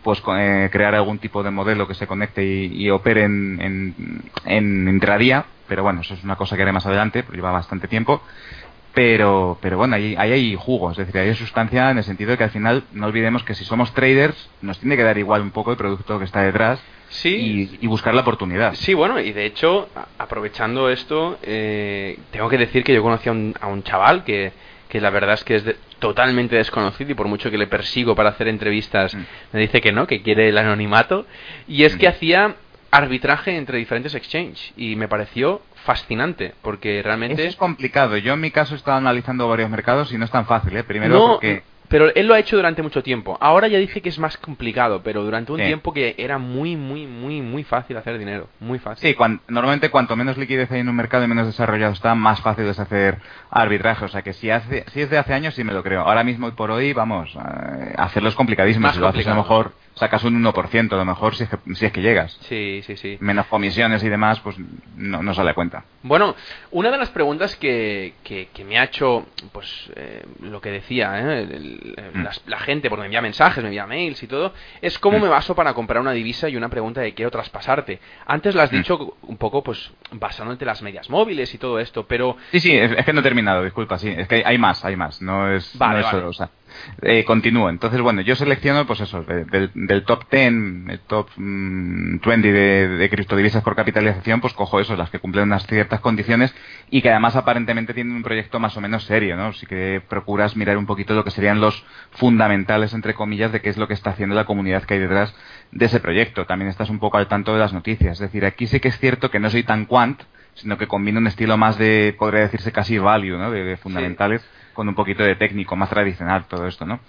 pues eh, crear algún tipo de modelo que se conecte y, opere en, en, en, intradía. Pero bueno, eso es una cosa que haré más adelante, porque lleva bastante tiempo pero, pero bueno, ahí, hay jugo, es decir, hay sustancia en el sentido de que al final no olvidemos que si somos traders nos tiene que dar igual un poco el producto que está detrás sí. y, buscar la oportunidad. Sí, bueno, y de hecho, aprovechando esto, eh, tengo que decir que yo conocí a un, a un chaval que, que la verdad es que es totalmente desconocido y por mucho que le persigo para hacer entrevistas mm. me dice que no, que quiere el anonimato, y es que mm. hacía arbitraje entre diferentes exchanges y me pareció fascinante porque realmente es complicado yo en mi caso he estado analizando varios mercados y no es tan fácil ¿eh? primero porque pero él lo ha hecho durante mucho tiempo. Ahora ya dice que es más complicado, pero durante un tiempo que era muy, muy, muy, muy fácil hacer dinero. Muy fácil. Sí, normalmente cuanto menos liquidez hay en un mercado y menos desarrollado está, más fácil es hacer arbitraje. O sea que si, hace, si es de hace años, sí me lo creo. Ahora mismo y por hoy, vamos, eh, hacerlo es complicadísimo. si lo haces a lo mejor sacas un 1% a lo mejor si es que, si es que llegas. Sí, sí, sí. Menos comisiones y demás, pues no, no sale a cuenta. Bueno, una de las preguntas que, que, me ha hecho, pues, eh, lo que decía, ¿eh? Mm. la, gente, porque me envía mensajes, me envía mails y todo, es cómo mm. me baso para comprar una divisa y una pregunta de quiero traspasarte. Antes lo has mm. dicho un poco, pues, basándote las medias móviles y todo esto, pero... Sí, sí, es, que no he terminado, disculpa, sí, es que hay más, hay más, no es, vale, o sea, eh, continúo. Entonces, bueno, yo selecciono, pues eso, del, top 10, el top 20 mm, de, de criptodivisas por capitalización, pues cojo eso, las que cumplen unas ciertas condiciones y que además aparentemente tienen un proyecto más o menos serio, ¿no? Así que procuras mirar un poquito lo que serían los fundamentales, entre comillas, de qué es lo que está haciendo la comunidad que hay detrás de ese proyecto. También estás un poco al tanto de las noticias. Es decir, aquí sí que es cierto que no soy tan quant, sino que combino un estilo más de, podría decirse casi value, ¿no? De, fundamentales con un poquito de técnico, más tradicional todo esto, ¿no?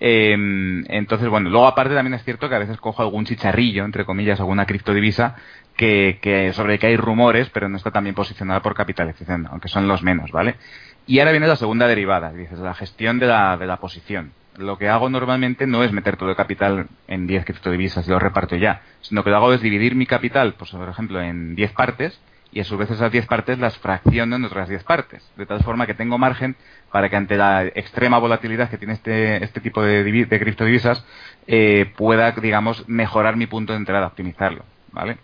Em, entonces, bueno, luego aparte también es cierto que a veces cojo algún chicharrillo, entre comillas, alguna criptodivisa que, que sobre que hay rumores, pero no está tan posicionada por capitalización, aunque son los menos, ¿vale? Y ahora viene la segunda derivada, dices, la gestión de la, de la posición. Lo que hago normalmente no es meter todo el capital en 10 criptodivisas y lo reparto ya, sino que lo hago es dividir mi capital, pues, por ejemplo, en 10 partes y a su vez esas 10 partes las fracciono en otras 10 partes, de tal forma que tengo margen para que ante la extrema volatilidad que tiene este, este tipo de, de criptodivisas eh, pueda, digamos, mejorar mi punto de entrada, optimizarlo, ¿vale?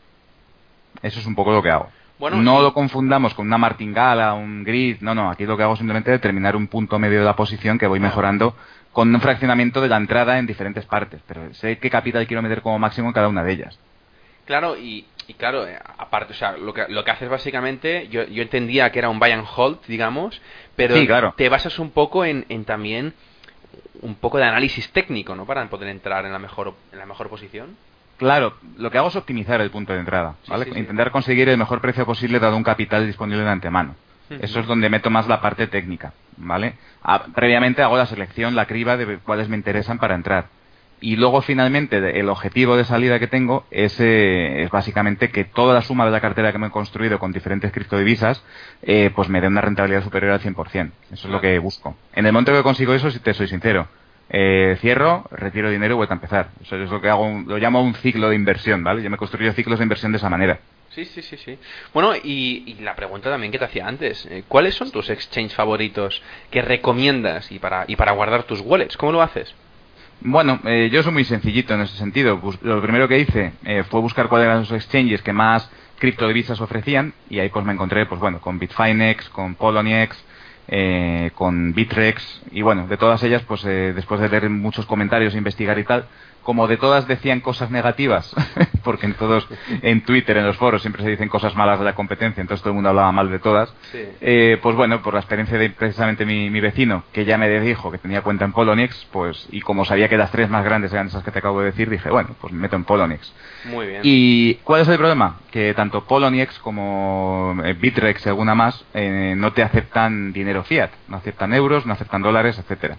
Eso es un poco lo que hago. no lo confundamos con una martingala, un grid, no, no, aquí lo que hago es simplemente determinar un punto medio de la posición que voy mejorando con un fraccionamiento de la entrada en diferentes partes, pero sé qué capital quiero meter como máximo en cada una de ellas. Claro, y, y claro, eh, aparte, o sea, lo que, lo que haces básicamente, yo, yo entendía que era un buy and hold, digamos, pero te basas un poco en, en, también un poco de análisis técnico, ¿no? Para poder entrar en la mejor, en la mejor posición. Claro, lo que hago es optimizar el punto de entrada, ¿vale? Intentar conseguir el mejor precio posible dado un capital disponible de antemano. Eso es donde meto más la parte técnica, ¿vale? Ah, previamente hago la selección, la criba de cuáles me interesan para entrar y luego finalmente el objetivo de salida que tengo es, eh, es, básicamente que toda la suma de la cartera que me he construido con diferentes criptodivisas eh, pues me dé una rentabilidad superior al 100%. Eso es lo que busco. En el momento que consigo eso, si te soy sincero, eh, cierro, retiro dinero y vuelvo a empezar. Eso es lo que hago, lo llamo un ciclo de inversión, ¿vale? Yo me construyo ciclos de inversión de esa manera. Sí, sí, sí, sí. Bueno, y, la pregunta también que te hacía antes, eh, ¿cuáles son tus exchange favoritos que recomiendas y para, y para guardar tus wallets? ¿Cómo lo haces? Bueno, eh, yo soy muy sencillito en ese sentido. lo primero que hice eh, fue buscar cuáles eran los exchanges que más criptodivisas ofrecían y ahí pues me encontré pues bueno con Bitfinex, con Poloniex, eh, con Bitrex y bueno de todas ellas pues después de leer muchos comentarios, investigar y tal como de todas decían cosas negativas, porque en todos, en Twitter, en los foros, siempre se dicen cosas malas de la competencia, entonces todo el mundo hablaba mal de todas, eh, pues bueno, por la experiencia de precisamente mi, vecino, que ya me dijo que tenía cuenta en Poloniex, pues, y como sabía que las tres más grandes eran esas que te acabo de decir, dije, bueno, pues me meto en Poloniex. Muy bien. ¿Y cuál es el problema? Que tanto Poloniex como eh, Bitrex y alguna más eh, no te aceptan dinero fiat, no aceptan euros, no aceptan dólares, etcétera.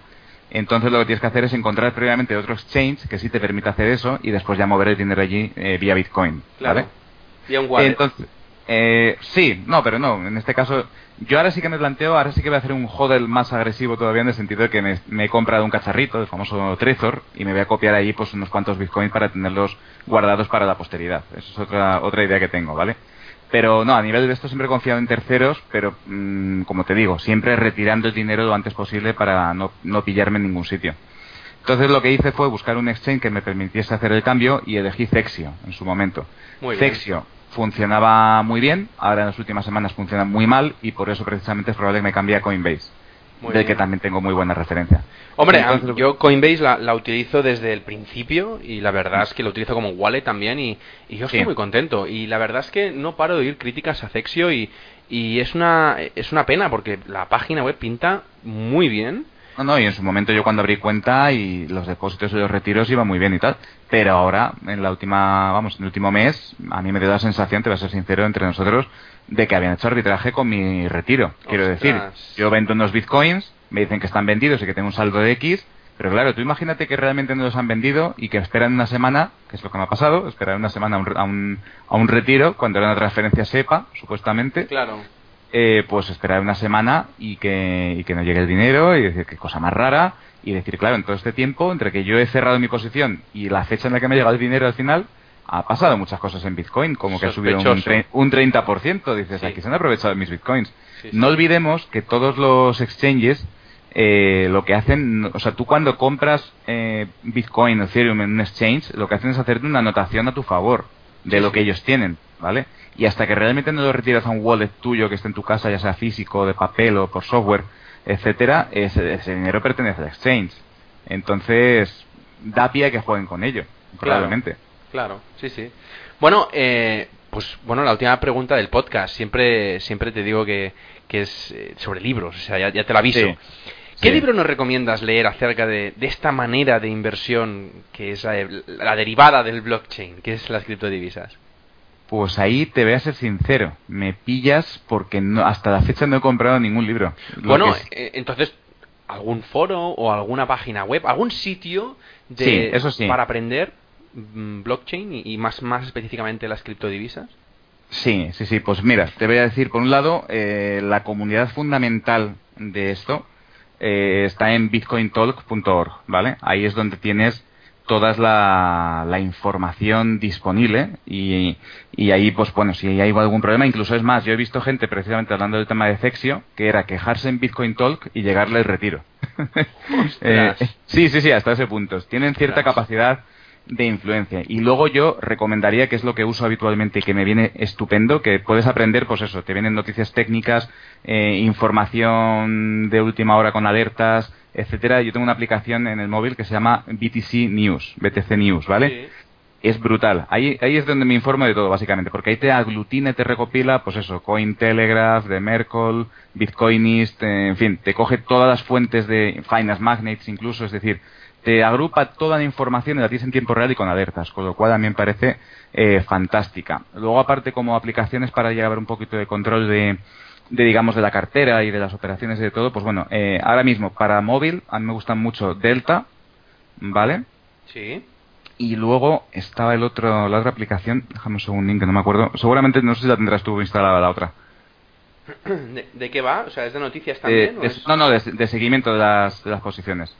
Entonces lo que tienes que hacer es encontrar previamente otro exchange que sí te permita hacer eso y después ya mover el dinero allí eh, vía Bitcoin. Claro. Vía un wallet. Entonces, eh, sí, no, pero no. En este caso, yo ahora sí que me planteo, ahora sí que voy a hacer un hodl más agresivo todavía en el sentido de que me, he comprado un cacharrito, el famoso Trezor, y me voy a copiar ahí pues unos cuantos bitcoins para tenerlos guardados para la posteridad. Esa es otra, otra idea que tengo, ¿vale? Pero no, a nivel de esto siempre he confiado en terceros, pero mm, como te digo, siempre retirando el dinero lo antes posible para no, no pillarme en ningún sitio. Entonces lo que hice fue buscar un exchange que me permitiese hacer el cambio y elegí Cexio en su momento. Muy Cexio funcionaba muy bien, ahora en las últimas semanas funciona muy mal y por eso precisamente es probable que me cambie a Coinbase, del que también tengo muy buena referencia. Hombre, yo Coinbase la, utilizo desde el principio y la verdad es que lo utilizo como wallet también y, yo estoy muy contento. Y la verdad es que no paro de oír críticas a Cexio y, y es, una, es una pena porque la página web pinta muy bien no, no, y en su momento yo cuando abrí cuenta y los depósitos y los retiros iba muy bien y tal. Pero ahora, en la última, vamos, en el último mes, a mí me dio la sensación, te voy a ser sincero entre nosotros, de que habían hecho arbitraje con mi retiro. Quiero decir, yo vendo unos bitcoins, me dicen que están vendidos y que tengo un saldo de X, pero claro, tú imagínate que realmente no los han vendido y que esperan una semana, que es lo que me ha pasado, esperar una semana a un, a un retiro cuando era una transferencia SEPA, supuestamente. Claro eh, pues esperar una semana y que, y que no llegue el dinero y decir qué cosa más rara y decir, claro, en todo este tiempo, entre que yo he cerrado mi posición y la fecha en la que me ha llegado el dinero al final, ha pasado muchas cosas en Bitcoin, como que ha subido un, un 30%, dices, aquí se han aprovechado mis Bitcoins. no olvidemos que todos los exchanges eh, lo que hacen, o sea, tú cuando compras eh, Bitcoin o Ethereum en un exchange, lo que hacen es hacerte una anotación a tu favor de lo que ellos tienen, ¿vale? Y hasta que realmente no lo retiras a un wallet tuyo que esté en tu casa, ya sea físico, de papel o por software, etcétera, ese, dinero pertenece al exchange. Entonces, da pie a que jueguen con ello, probablemente. Claro, sí, sí. Bueno, eh, pues bueno, la última pregunta del podcast. Siempre, siempre te digo que, que es eh, sobre libros, o sea, ya, te lo aviso. ¿Qué libro nos recomiendas leer acerca de, de, esta manera de inversión que es la, la derivada del blockchain, que es las criptodivisas? Pues ahí te voy a ser sincero, me pillas porque no, hasta la fecha no he comprado ningún libro. bueno, eh, entonces, ¿algún foro o alguna página web, algún sitio de, para aprender mm, blockchain y, más, más específicamente las criptodivisas? Sí, sí, sí. Pues mira, te voy a decir, por un lado, eh, la comunidad fundamental de esto eh, está en bitcointalk.org, ¿vale? Ahí es donde tienes toda la, información disponible y, ahí, pues bueno, si hay algún problema, incluso es más, yo he visto gente precisamente hablando del tema de Cexio, que era quejarse en Bitcoin Talk y llegarle el retiro. Eh, sí, sí, sí, hasta ese punto. Tienen cierta capacidad de influencia. Y luego yo recomendaría, que es lo que uso habitualmente y que me viene estupendo, que puedes aprender, pues eso, te vienen noticias técnicas, eh, información de última hora con alertas, etcétera. Yo tengo una aplicación en el móvil que se llama BTC News, BTC News, ¿vale? Es brutal. Ahí, ahí es donde me informo de todo, básicamente, porque ahí te aglutina y te recopila, pues eso, Cointelegraph, de Merkle, Bitcoinist, en fin, te coge todas las fuentes de Finance Magnates incluso, es decir, te agrupa toda la información y la tienes en tiempo real y con alertas, con lo cual a mí me parece eh, fantástica. Luego, aparte, como aplicaciones para llevar un poquito de control de, de, digamos, de la cartera y de las operaciones y de todo, pues bueno, eh, ahora mismo para móvil a mí me gustan mucho Delta, ¿vale? Sí. Y luego estaba el otro, la otra aplicación, déjame un segundo que no me acuerdo. Seguramente no sé si la tendrás tú instalada la otra. ¿De, qué va? O sea, ¿es de noticias también? Eh, no, no, de, seguimiento de las, de las posiciones.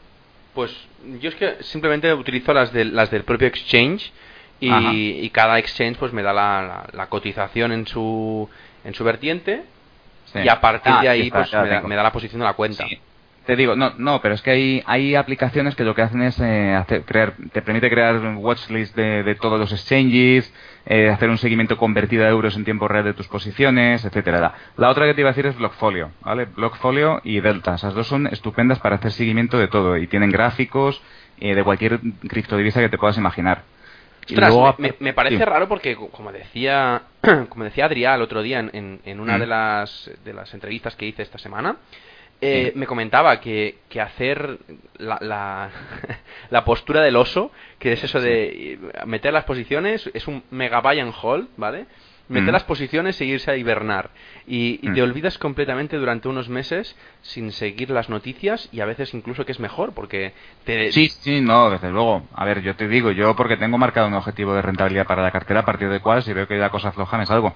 Pues yo es que simplemente utilizo las, de, las del propio exchange y, cada exchange pues me da la, la, cotización en su, en su vertiente y a partir de ah, ahí pues me da, la posición de la cuenta. Te digo, no, no, pero es que hay, hay aplicaciones que lo que hacen es eh, hacer, crear, te permite crear watchlist de, de todos los exchanges, eh, hacer un seguimiento convertido a euros en tiempo real de tus posiciones, etcétera. La otra que te iba a decir es Blockfolio, ¿vale? Blockfolio y Delta. Esas dos son estupendas para hacer seguimiento de todo y tienen gráficos eh, de cualquier criptodivisa que te puedas imaginar me, parece raro porque, como decía, como decía Adrián el otro día en, en una mm. de, las, de las entrevistas que hice esta semana, eh, me comentaba que, que hacer la, la, la, postura del oso, que es eso de meter las posiciones, es un mega buy and hold, ¿vale? Meter las posiciones e irse a hibernar. Y, te olvidas completamente durante unos meses sin seguir las noticias y a veces incluso que es mejor porque te... Sí, sí, no, desde luego. A ver, yo te digo, yo porque tengo marcado un objetivo de rentabilidad para la cartera a partir de cual si veo que la cosa floja me salgo.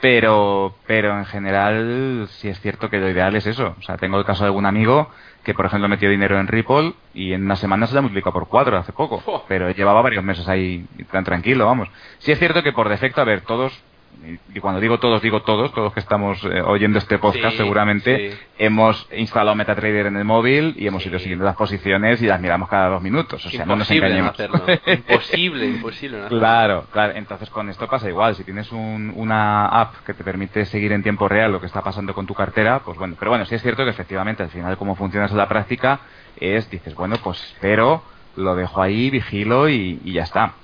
Pero, pero en general sí es cierto que lo ideal es eso. O sea, tengo el caso de algún amigo que por ejemplo metió dinero en Ripple y en una semana se la multiplicado por cuatro hace poco, pero llevaba varios meses ahí tan tranquilo, vamos. Sí es cierto que por defecto, a ver, todos y cuando digo todos, digo todos, todos que estamos eh, oyendo este podcast seguramente, hemos instalado MetaTrader en el móvil y hemos ido siguiendo las posiciones y las miramos cada dos minutos. O sea, no nos engañemos. imposible, imposible. claro, claro. Entonces con esto pasa igual. Si tienes una app que te permite seguir en tiempo real lo que está pasando con tu cartera, pues bueno. Pero bueno, sí es cierto que efectivamente al final cómo funciona en la práctica es, dices, bueno, pues espero, lo dejo ahí, vigilo y ya está.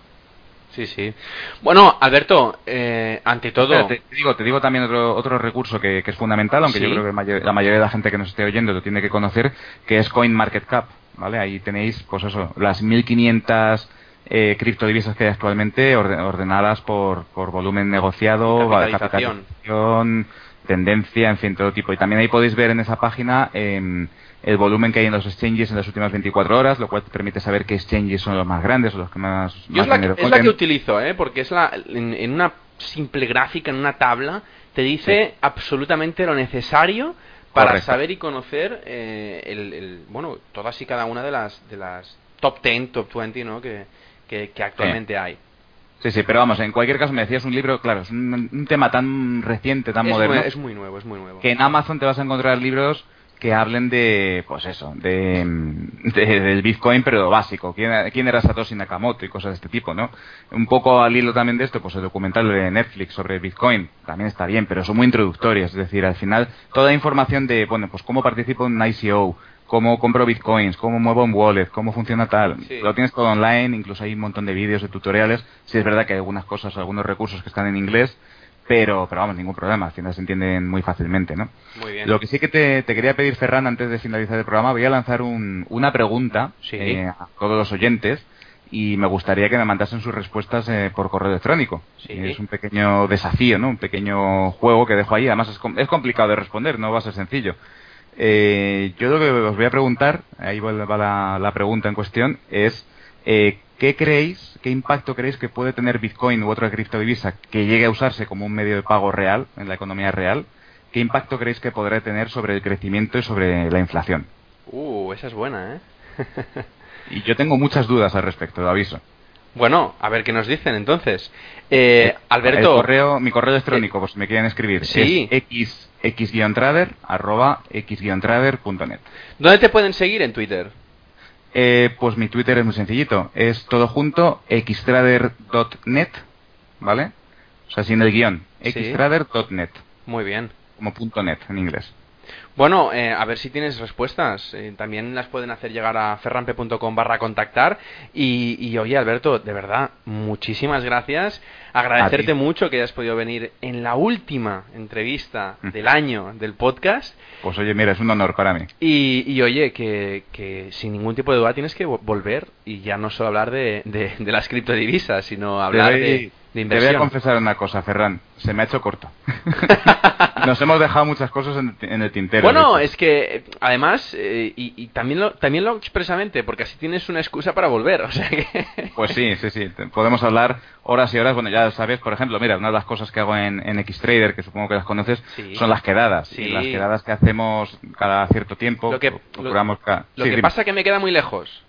Sí, sí. Bueno, Alberto, eh, ante todo... te, digo, te digo también otro, otro recurso que, es fundamental, aunque yo creo que la mayoría de la gente que nos esté oyendo lo tiene que conocer, que es CoinMarketCap, ¿vale? Ahí tenéis, pues eso, las 1500 eh, criptodivisas que hay actualmente ordenadas por, por volumen negociado, capitalización. Tendencia, en fin, todo tipo. Y también ahí podéis ver en esa página... Eh, el volumen que hay en los exchanges en las últimas 24 horas, lo cual te permite saber qué exchanges son los más grandes o los que más. Yo es, la que, es la que utilizo, ¿eh? porque es la, en, una simple gráfica, en una tabla, te dice absolutamente lo necesario para saber y conocer eh, el, bueno, todas y cada una de las, de las top 10, top 20 ¿no? que, que, actualmente hay. Sí, sí, pero vamos, en cualquier caso me decías un libro, claro, es un, tema tan reciente, tan moderno. es muy nuevo, es muy nuevo. Que en Amazon te vas a encontrar libros que hablen de, pues eso, de, del Bitcoin, pero básico. ¿Quién, ¿Quién, era Satoshi Nakamoto y cosas de este tipo, no? Un poco al hilo también de esto, pues el documental de Netflix sobre Bitcoin también está bien, pero son muy introductorias. Es decir, al final, toda información de, bueno, pues cómo participo en un ICO, cómo compro bitcoins, cómo muevo un wallet, cómo funciona tal. Lo tienes todo online, incluso hay un montón de vídeos, de tutoriales. Sí es verdad que hay algunas cosas, algunos recursos que están en inglés, pero, pero vamos, ningún problema, al final se entienden muy fácilmente, ¿no? Muy bien. Lo que sí que te, quería pedir, Ferran, antes de finalizar el programa, voy a lanzar un, una pregunta eh, a todos los oyentes y me gustaría que me mandasen sus respuestas eh, por correo electrónico. Es un pequeño desafío, ¿no? Un pequeño juego que dejo ahí. Además es, es complicado de responder, no va a ser sencillo. Eh, yo lo que os voy a preguntar, ahí va la, la pregunta en cuestión, es eh, ¿Qué creéis, qué impacto creéis que puede tener Bitcoin u otra criptodivisa que llegue a usarse como un medio de pago real en la economía real? ¿Qué impacto creéis que podrá tener sobre el crecimiento y sobre la inflación? Uh, esa es buena, ¿eh? y yo tengo muas dudas al respecto, lo aviso. Bueno, a ver qué nos dicen entonces. Eh, Alberto. correo, mi correo electrónico, pues si me quieren escribir, sí. es x, x-trader, arroba x-trader.net. ¿Dónde te pueden seguir en Twitter? Eh, pues mi Twitter es muy sencillito. Es todo junto, xtrader.net, ¿vale? O sea, sin el guion. xtrader.net. Muy bien. Como punto .net en inglés. Bueno, eh, a ver si tienes respuestas. Eh, también las pueden hacer llegar a ferrampe.com barra contactar. Y, y, oye, Alberto, de verdad, muchísimas gracias. Agradecerte mucho que hayas podido venir en la última entrevista del año del podcast. Pues oye, mira, es un honor para mí. Y, y oye, que, que, sin ningún tipo de duda tienes que volver y ya no solo hablar de, de, de las criptodivisas, sino hablar de te voy a confesar una cosa, Ferran. Se me ha hecho corto. Nos hemos dejado muchas cosas en, el tintero. Bueno, es que además, eh, y, también, lo, también lo expresamente, porque así tienes una excusa para volver. O sea que... Pues sí, sí, sí. Podemos hablar horas y horas. Bueno, ya sabes, por ejemplo, mira, una de las cosas que hago en, en Xtrader, que supongo que las conoces, son las quedadas. Y las quedadas que hacemos cada cierto tiempo. Lo que, procuramos lo, que pasa que me queda muy lejos.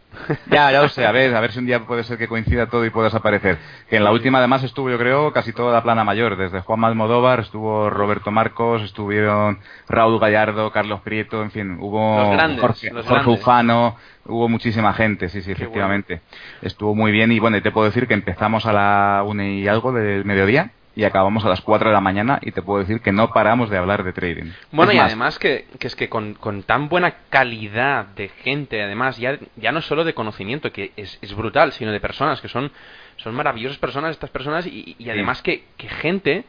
Ya, ya lo sé, a ver, a ver si un día puede ser que coincida todo y puedas aparecer. Que en la última además estuvo, yo creo, casi toda la plana mayor, desde Juan Malmodóvar, estuvo Roberto Marcos, estuvieron Raúl Gallardo, Carlos Prieto, en fin, hubo Jorge, Ufano, hubo muchísima gente, sí, sí, efectivamente. Estuvo muy bien y bueno, te puedo decir que empezamos a la una y algo del mediodía y acabamos a las 4 de la mañana y te puedo decir que no paramos de hablar de trading. Bueno, y además que, que, es que con, con, tan buena calidad de gente, además ya, ya no solo de conocimiento, que es, es brutal, sino de personas, que son, son maravillosas personas estas personas y, y además que, que gente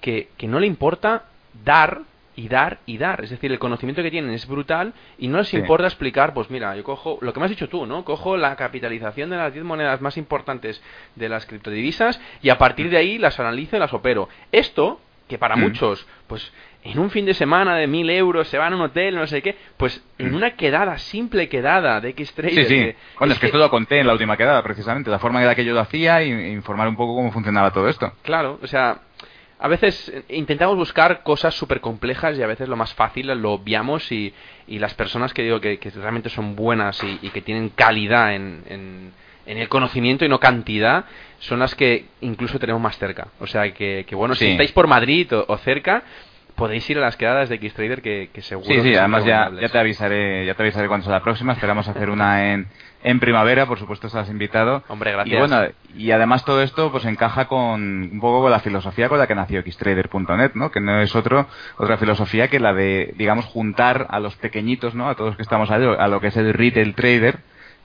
que, que no le importa dar y dar y dar. Es decir, el conocimiento que tienen es brutal y no les importa explicar, pues mira, yo cojo lo que me has dicho tú, ¿no? Cojo la capitalización de las 10 monedas más importantes de las criptodivisas y a partir de ahí las analizo y las opero. Esto, que para mm. muchos, pues en un fin de semana de mil euros se van a un hotel, no sé qué, pues en mm. una quedada, simple quedada de X-Trader. Sí, sí. bueno, es, que, esto lo conté en la última quedada, precisamente, la forma en la que yo lo hacía e informar un poco cómo funcionaba todo esto. Claro, o sea, a veces intentamos buscar cosas súper complejas y a veces lo más fácil lo obviamos y, y las personas que digo que, realmente son buenas y, que tienen calidad en, en, el conocimiento y no cantidad son las que incluso tenemos más cerca. O sea que, que bueno, si estáis por Madrid o cerca, podéis ir a las quedadas de X-Trader que, seguro sí, sí, además ya, ya, te avisaré ya te avisaré cuándo sea la próxima. Esperamos hacer una en, en primavera por supuesto estás invitado. Hombre gracias. Y bueno y además todo esto pues encaja con un poco con la filosofía con la que nació xtrader.net no que no es otro otra filosofía que la de digamos juntar a los pequeñitos no a todos los que estamos ahí a lo que es el retail trader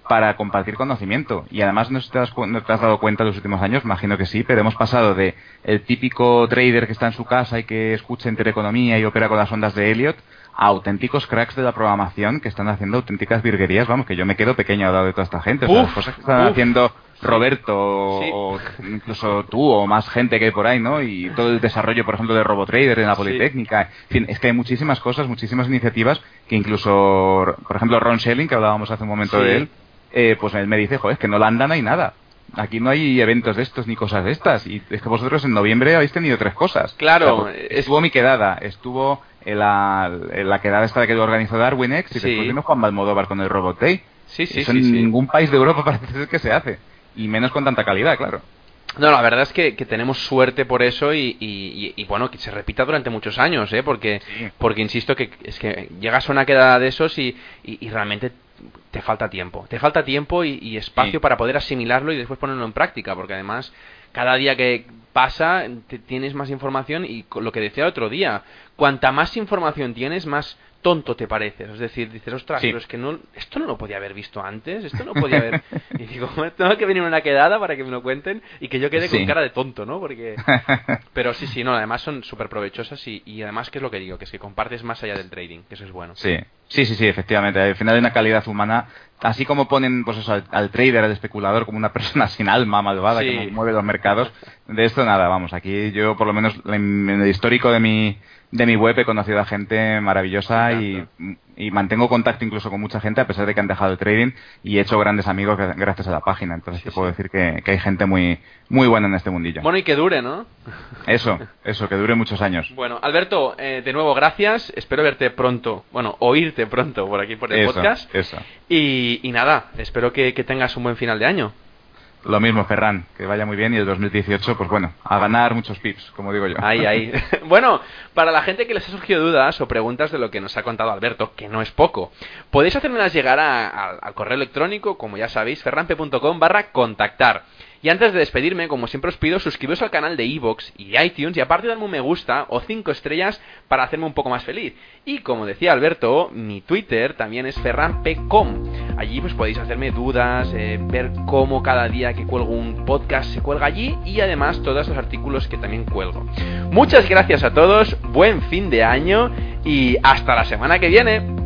para compartir conocimiento. Y además no te, has, no te has dado cuenta en los últimos años, imagino que sí, pero hemos pasado de el típico trader que está en su casa y que escucha intereconomía y opera con las ondas de Elliot a auténticos cracks de la programación que están haciendo auténticas virguerías. Vamos, que yo me quedo pequeño al lado de toda esta gente. las cosas que están haciendo Roberto o incluso tú o más gente que hay por ahí, ¿no? Y todo el desarrollo, por ejemplo, de RoboTrader en la Politécnica. En fin, es que hay muchísimas cosas, muchísimas iniciativas que incluso, por ejemplo, Ron Schelling, que hablábamos hace un momento de él, eh, pues él me dice, joder, es que no la andan hay nada. Aquí no hay eventos de estos ni cosas de estas. Y es que vosotros en noviembre habéis tenido tres cosas. Claro. estuvo mi quedada, estuvo en la, la quedada esta que organizó Darwinex y después vino Juan Balmodóvar con el Robot Day. Sí, sí, Eso en ningún país de Europa parece ser que se hace. Y menos con tanta calidad, claro. No, la verdad es que, tenemos suerte por eso y, y, bueno, que se repita durante muchos años, ¿eh? Porque, porque insisto que es que llegas a una quedada de esos y, y realmente te falta tiempo. Te falta tiempo y, espacio para poder asimilarlo y después ponerlo en práctica, porque además cada día que pasa tienes más información y lo que decía el otro día, cuanta más información tienes, más tonto te pareces. Es decir, dices, ostras, pero es que no, esto no lo podía haber visto antes, esto no podía haber... y digo, tengo que venir una quedada para que me lo cuenten y que yo quede con cara de tonto, ¿no? Porque... Pero sí, sí, no, además son súper provechosas y, y además, ¿qué es lo que digo? Que es que compartes más allá del trading, que eso es bueno. Sí, sí, sí, sí, efectivamente. Al final hay una calidad humana así como ponen pues eso, al, trader, al especulador como una persona sin alma malvada que mueve los mercados, de esto nada, vamos, aquí yo por lo menos en el histórico de mi de mi web he conocido a gente maravillosa y, mantengo contacto incluso con mucha gente a pesar de que han dejado el trading y he hecho grandes amigos gracias a la página. Entonces te puedo decir que, hay gente muy, muy buena en este mundillo. Bueno, y que dure, ¿no? Eso, eso, que dure muchos años. Bueno, Alberto, eh, de nuevo gracias. Espero verte pronto, bueno, oírte pronto por aquí por el podcast. Eso. Y, y nada, espero que tengas un buen final de año. Lo mismo, Ferran, que vaya muy bien y el 2018, pues bueno, a ganar muchos pips, como digo yo. Ahí, ahí. bueno, para la gente que les ha surgido dudas o preguntas de lo que nos ha contado Alberto, que no es poco, podéis hacérmelas llegar al correo electrónico, como ya sabéis, ferrampe.com barra contactar. Y antes de despedirme, como siempre os pido, suscribiros al canal de Evox y iTunes y aparte darme un me gusta o 5 estrellas para hacerme un poco más feliz. Y como decía Alberto, mi Twitter también es ferranpcom. Allí pues podéis hacerme dudas, eh, ver cómo cada día que cuelgo un podcast se cuelga allí y además todos los artículos que también cuelgo. Muchas gracias a todos, buen fin de año y hasta la semana que viene.